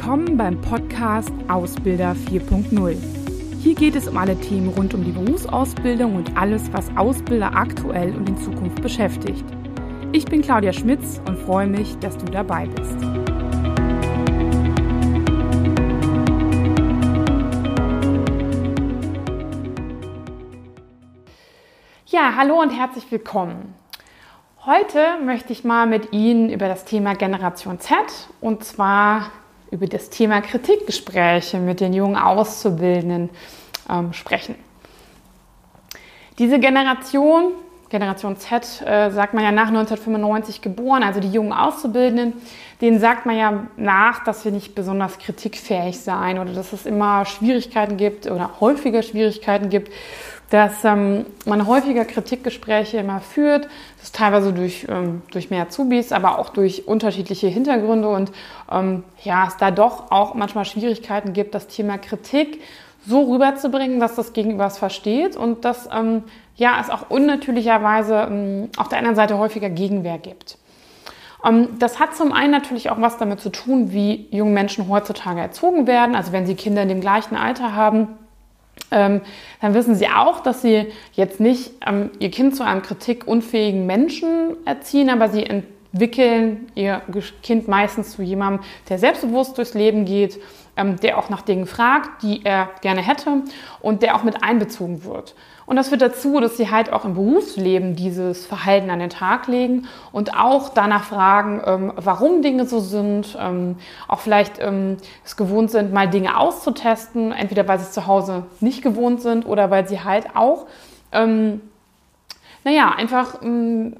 Willkommen beim Podcast Ausbilder 4.0. Hier geht es um alle Themen rund um die Berufsausbildung und alles, was Ausbilder aktuell und in Zukunft beschäftigt. Ich bin Claudia Schmitz und freue mich, dass du dabei bist. Ja, hallo und herzlich willkommen. Heute möchte ich mal mit Ihnen über das Thema Generation Z und zwar über das Thema Kritikgespräche mit den jungen Auszubildenden ähm, sprechen. Diese Generation, Generation Z, äh, sagt man ja nach 1995 geboren, also die jungen Auszubildenden, denen sagt man ja nach, dass wir nicht besonders kritikfähig seien oder dass es immer Schwierigkeiten gibt oder häufiger Schwierigkeiten gibt, dass ähm, man häufiger Kritikgespräche immer führt. Das ist teilweise durch, ähm, durch mehr Azubis, aber auch durch unterschiedliche Hintergründe und ähm, ja, es da doch auch manchmal Schwierigkeiten gibt, das Thema Kritik so rüberzubringen, dass das Gegenüber es versteht und dass ähm, ja, es auch unnatürlicherweise ähm, auf der anderen Seite häufiger Gegenwehr gibt. Ähm, das hat zum einen natürlich auch was damit zu tun, wie junge Menschen heutzutage erzogen werden. Also wenn sie Kinder in dem gleichen Alter haben, ähm, dann wissen Sie auch, dass Sie jetzt nicht ähm, Ihr Kind zu einem kritikunfähigen Menschen erziehen, aber Sie entwickeln Ihr Kind meistens zu jemandem, der selbstbewusst durchs Leben geht, der auch nach Dingen fragt, die er gerne hätte und der auch mit einbezogen wird. Und das führt dazu, dass sie halt auch im Berufsleben dieses Verhalten an den Tag legen und auch danach fragen, ähm, warum Dinge so sind, ähm, auch vielleicht ähm, es gewohnt sind, mal Dinge auszutesten, entweder weil sie es zu Hause nicht gewohnt sind oder weil sie halt auch ähm, naja, einfach ähm,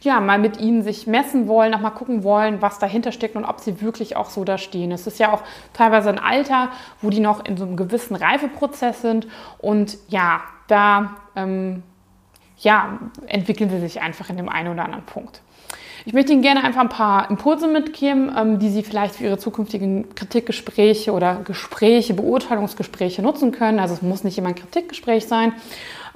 ja, mal mit ihnen sich messen wollen, auch mal gucken wollen, was dahinter steckt und ob sie wirklich auch so da stehen. Es ist ja auch teilweise ein Alter, wo die noch in so einem gewissen Reifeprozess sind und ja, da ähm, ja, entwickeln sie sich einfach in dem einen oder anderen Punkt. Ich möchte Ihnen gerne einfach ein paar Impulse mitgeben, ähm, die Sie vielleicht für Ihre zukünftigen Kritikgespräche oder Gespräche, Beurteilungsgespräche nutzen können. Also es muss nicht immer ein Kritikgespräch sein,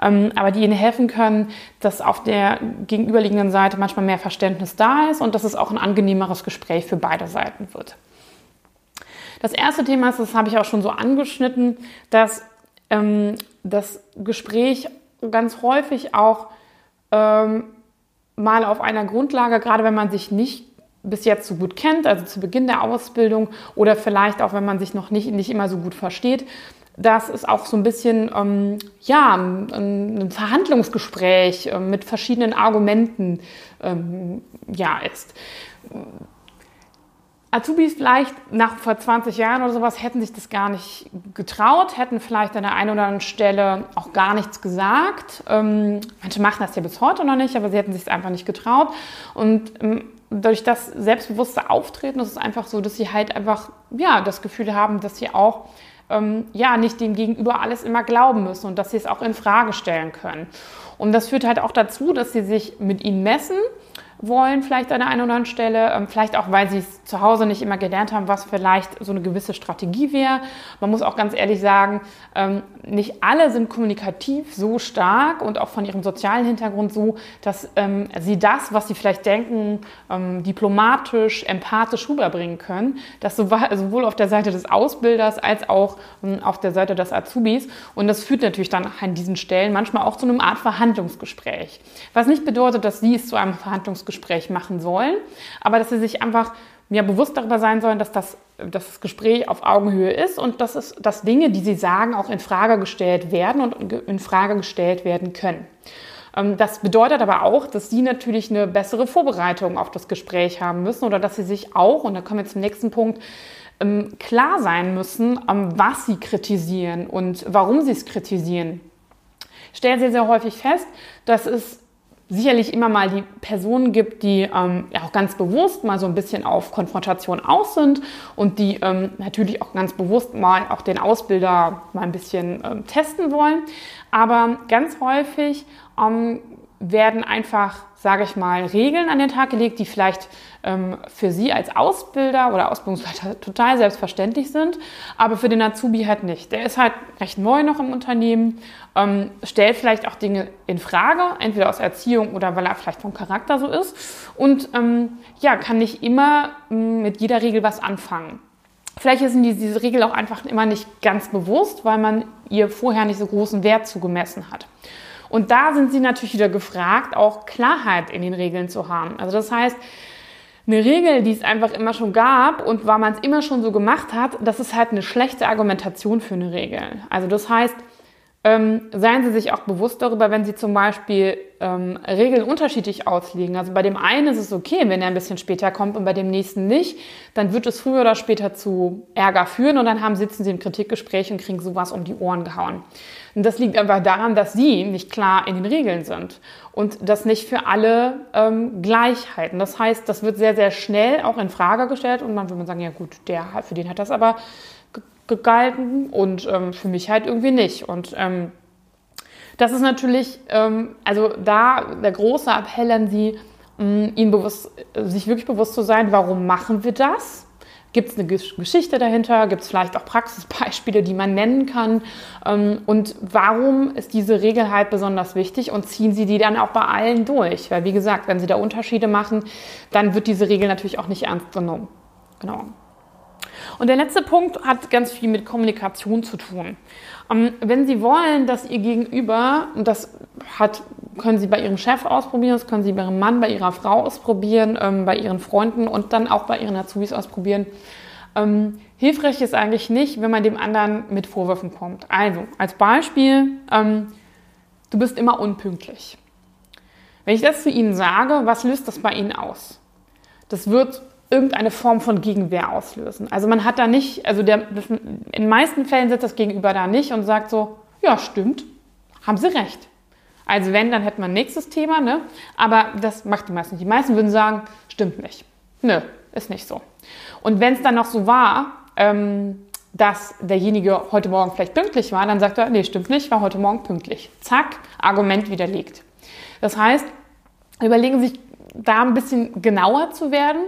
ähm, aber die Ihnen helfen können, dass auf der gegenüberliegenden Seite manchmal mehr Verständnis da ist und dass es auch ein angenehmeres Gespräch für beide Seiten wird. Das erste Thema ist, das habe ich auch schon so angeschnitten, dass ähm, das Gespräch ganz häufig auch ähm, mal auf einer Grundlage, gerade wenn man sich nicht bis jetzt so gut kennt, also zu Beginn der Ausbildung oder vielleicht auch wenn man sich noch nicht, nicht immer so gut versteht, dass es auch so ein bisschen ähm, ja, ein, ein Verhandlungsgespräch äh, mit verschiedenen Argumenten ähm, ja, ist. Azubis vielleicht nach vor 20 Jahren oder sowas hätten sich das gar nicht getraut, hätten vielleicht an der einen oder anderen Stelle auch gar nichts gesagt. Ähm, manche machen das ja bis heute noch nicht, aber sie hätten sich es einfach nicht getraut. Und ähm, durch das selbstbewusste Auftreten ist es einfach so, dass sie halt einfach ja, das Gefühl haben, dass sie auch ähm, ja, nicht dem Gegenüber alles immer glauben müssen und dass sie es auch in Frage stellen können. Und das führt halt auch dazu, dass sie sich mit ihnen messen wollen, vielleicht an der einen oder anderen Stelle. Ähm, vielleicht auch, weil sie es zu Hause nicht immer gelernt haben, was vielleicht so eine gewisse Strategie wäre. Man muss auch ganz ehrlich sagen, ähm, nicht alle sind kommunikativ so stark und auch von ihrem sozialen Hintergrund so, dass ähm, sie das, was sie vielleicht denken, diplomatisch, empathisch rüberbringen können. Das sowohl auf der Seite des Ausbilders als auch auf der Seite des Azubis. Und das führt natürlich dann an diesen Stellen manchmal auch zu einem Art Verhandlungsgespräch. Was nicht bedeutet, dass sie es zu einem Verhandlungsgespräch Gespräch machen sollen, aber dass sie sich einfach mir bewusst darüber sein sollen, dass das, das Gespräch auf Augenhöhe ist und dass, es, dass Dinge, die sie sagen, auch in Frage gestellt werden und in Frage gestellt werden können. Ähm, das bedeutet aber auch, dass Sie natürlich eine bessere Vorbereitung auf das Gespräch haben müssen oder dass Sie sich auch, und da kommen wir zum nächsten Punkt, ähm, klar sein müssen, ähm, was Sie kritisieren und warum Sie es kritisieren. Ich stelle sehr, sehr häufig fest, dass es sicherlich immer mal die Personen gibt, die ähm, ja auch ganz bewusst mal so ein bisschen auf Konfrontation aus sind und die ähm, natürlich auch ganz bewusst mal auch den Ausbilder mal ein bisschen ähm, testen wollen. Aber ganz häufig ähm, werden einfach, sage ich mal, Regeln an den Tag gelegt, die vielleicht ähm, für Sie als Ausbilder oder Ausbildungsleiter total selbstverständlich sind, aber für den Azubi halt nicht. Der ist halt recht neu noch im Unternehmen, ähm, stellt vielleicht auch Dinge in Frage, entweder aus Erziehung oder weil er vielleicht vom Charakter so ist und ähm, ja, kann nicht immer ähm, mit jeder Regel was anfangen. Vielleicht ist Ihnen diese Regel auch einfach immer nicht ganz bewusst, weil man ihr vorher nicht so großen Wert zugemessen hat. Und da sind Sie natürlich wieder gefragt, auch Klarheit in den Regeln zu haben. Also das heißt, eine Regel, die es einfach immer schon gab und weil man es immer schon so gemacht hat, das ist halt eine schlechte Argumentation für eine Regel. Also das heißt, ähm, seien Sie sich auch bewusst darüber, wenn Sie zum Beispiel ähm, Regeln unterschiedlich auslegen. Also bei dem einen ist es okay, wenn er ein bisschen später kommt und bei dem nächsten nicht, dann wird es früher oder später zu Ärger führen und dann haben, sitzen Sie im Kritikgespräch und kriegen sowas um die Ohren gehauen. Und das liegt einfach daran, dass Sie nicht klar in den Regeln sind und das nicht für alle ähm, gleich halten. Das heißt, das wird sehr, sehr schnell auch in Frage gestellt und man würde sagen, ja gut, der, für den hat das aber gegalten und ähm, für mich halt irgendwie nicht. Und ähm, das ist natürlich, ähm, also da der große Appell an Sie, mh, Ihnen bewusst, sich wirklich bewusst zu sein, warum machen wir das? Gibt es eine Geschichte dahinter? Gibt es vielleicht auch Praxisbeispiele, die man nennen kann? Ähm, und warum ist diese Regel halt besonders wichtig? Und ziehen Sie die dann auch bei allen durch? Weil, wie gesagt, wenn Sie da Unterschiede machen, dann wird diese Regel natürlich auch nicht ernst genommen. Genau. Und der letzte Punkt hat ganz viel mit Kommunikation zu tun. Ähm, wenn Sie wollen, dass Ihr Gegenüber, und das hat, können Sie bei Ihrem Chef ausprobieren, das können Sie bei Ihrem Mann, bei Ihrer Frau ausprobieren, ähm, bei Ihren Freunden und dann auch bei Ihren Azubis ausprobieren, ähm, hilfreich ist eigentlich nicht, wenn man dem anderen mit Vorwürfen kommt. Also, als Beispiel, ähm, du bist immer unpünktlich. Wenn ich das zu Ihnen sage, was löst das bei Ihnen aus? Das wird irgendeine Form von Gegenwehr auslösen. Also man hat da nicht, also der, in den meisten Fällen sitzt das Gegenüber da nicht und sagt so, ja, stimmt, haben Sie recht. Also wenn, dann hätte man ein nächstes Thema, ne? Aber das macht die meisten nicht. Die meisten würden sagen, stimmt nicht. Nö, ist nicht so. Und wenn es dann noch so war, ähm, dass derjenige heute Morgen vielleicht pünktlich war, dann sagt er, nee, stimmt nicht, war heute Morgen pünktlich. Zack, Argument widerlegt. Das heißt, überlegen Sie sich da ein bisschen genauer zu werden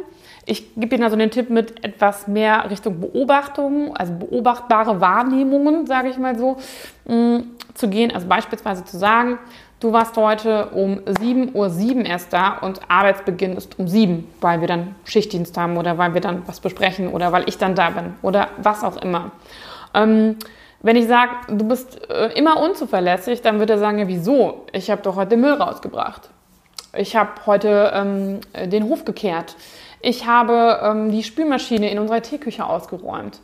ich gebe Ihnen also den Tipp mit etwas mehr Richtung Beobachtung, also beobachtbare Wahrnehmungen, sage ich mal so, mm, zu gehen. Also beispielsweise zu sagen, du warst heute um 7.07 Uhr erst da und Arbeitsbeginn ist um 7, weil wir dann Schichtdienst haben oder weil wir dann was besprechen oder weil ich dann da bin oder was auch immer. Ähm, wenn ich sage, du bist äh, immer unzuverlässig, dann wird er sagen, ja wieso? Ich habe doch heute Müll rausgebracht. Ich habe heute ähm, den Hof gekehrt. Ich habe ähm, die Spülmaschine in unserer Teeküche ausgeräumt.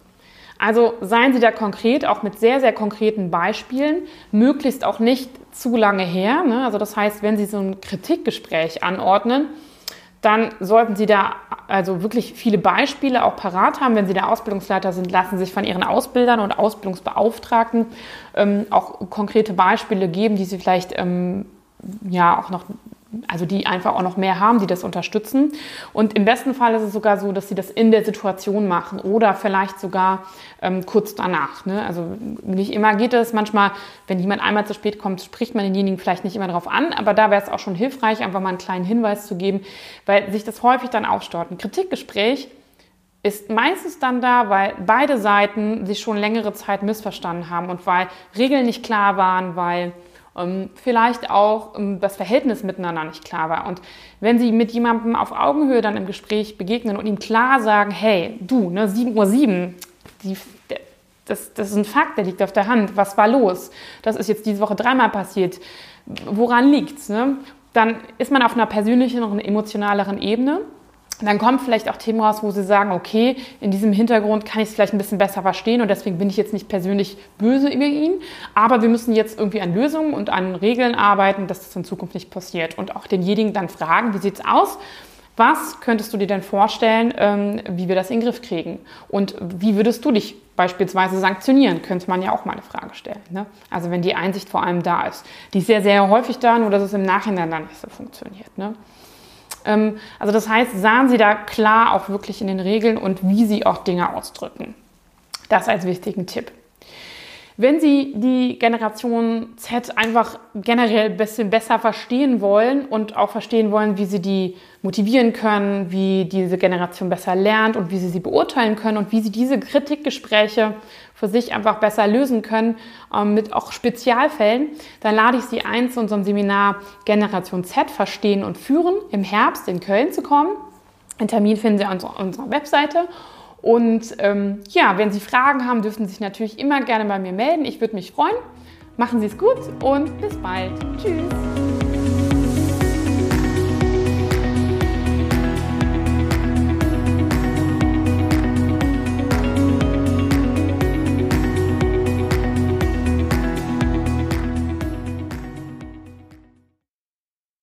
Also seien Sie da konkret, auch mit sehr, sehr konkreten Beispielen, möglichst auch nicht zu lange her. Ne? Also das heißt, wenn Sie so ein Kritikgespräch anordnen, dann sollten Sie da also wirklich viele Beispiele auch parat haben. Wenn Sie der Ausbildungsleiter sind, lassen Sie sich von Ihren Ausbildern und Ausbildungsbeauftragten ähm, auch konkrete Beispiele geben, die Sie vielleicht ähm, ja auch noch also die einfach auch noch mehr haben, die das unterstützen. Und im besten Fall ist es sogar so, dass sie das in der Situation machen oder vielleicht sogar ähm, kurz danach. Ne? Also nicht immer geht es. Manchmal, wenn jemand einmal zu spät kommt, spricht man denjenigen vielleicht nicht immer darauf an. Aber da wäre es auch schon hilfreich, einfach mal einen kleinen Hinweis zu geben, weil sich das häufig dann aufstaut. Ein Kritikgespräch ist meistens dann da, weil beide Seiten sich schon längere Zeit missverstanden haben und weil Regeln nicht klar waren, weil vielleicht auch ähm, das Verhältnis miteinander nicht klar war. Und wenn Sie mit jemandem auf Augenhöhe dann im Gespräch begegnen und ihm klar sagen, hey, du, ne, 7.07 Uhr, 7, die, das, das ist ein Fakt, der liegt auf der Hand, was war los? Das ist jetzt diese Woche dreimal passiert. Woran liegt's? Ne? Dann ist man auf einer persönlicheren, emotionaleren Ebene dann kommen vielleicht auch Themen raus, wo Sie sagen, okay, in diesem Hintergrund kann ich es vielleicht ein bisschen besser verstehen und deswegen bin ich jetzt nicht persönlich böse über ihn, aber wir müssen jetzt irgendwie an Lösungen und an Regeln arbeiten, dass das in Zukunft nicht passiert. Und auch denjenigen dann fragen, wie sieht es aus? Was könntest du dir denn vorstellen, ähm, wie wir das in den Griff kriegen? Und wie würdest du dich beispielsweise sanktionieren? Könnte man ja auch mal eine Frage stellen. Ne? Also wenn die Einsicht vor allem da ist. Die ist sehr, sehr häufig da, nur dass es im Nachhinein dann nicht so funktioniert. Ne? Ähm, also das heißt, sahen Sie da klar auch wirklich in den Regeln und wie Sie auch Dinge ausdrücken. Das als wichtigen Tipp. Wenn Sie die Generation Z einfach generell ein bisschen besser verstehen wollen und auch verstehen wollen, wie Sie die motivieren können, wie diese Generation besser lernt und wie Sie sie beurteilen können und wie Sie diese Kritikgespräche für sich einfach besser lösen können, ähm, mit auch Spezialfällen, dann lade ich Sie ein, zu unserem Seminar Generation Z Verstehen und Führen im Herbst in Köln zu kommen. Den Termin finden Sie auf unserer Webseite. Und ähm, ja, wenn Sie Fragen haben, dürfen Sie sich natürlich immer gerne bei mir melden. Ich würde mich freuen. Machen Sie es gut und bis bald. Tschüss.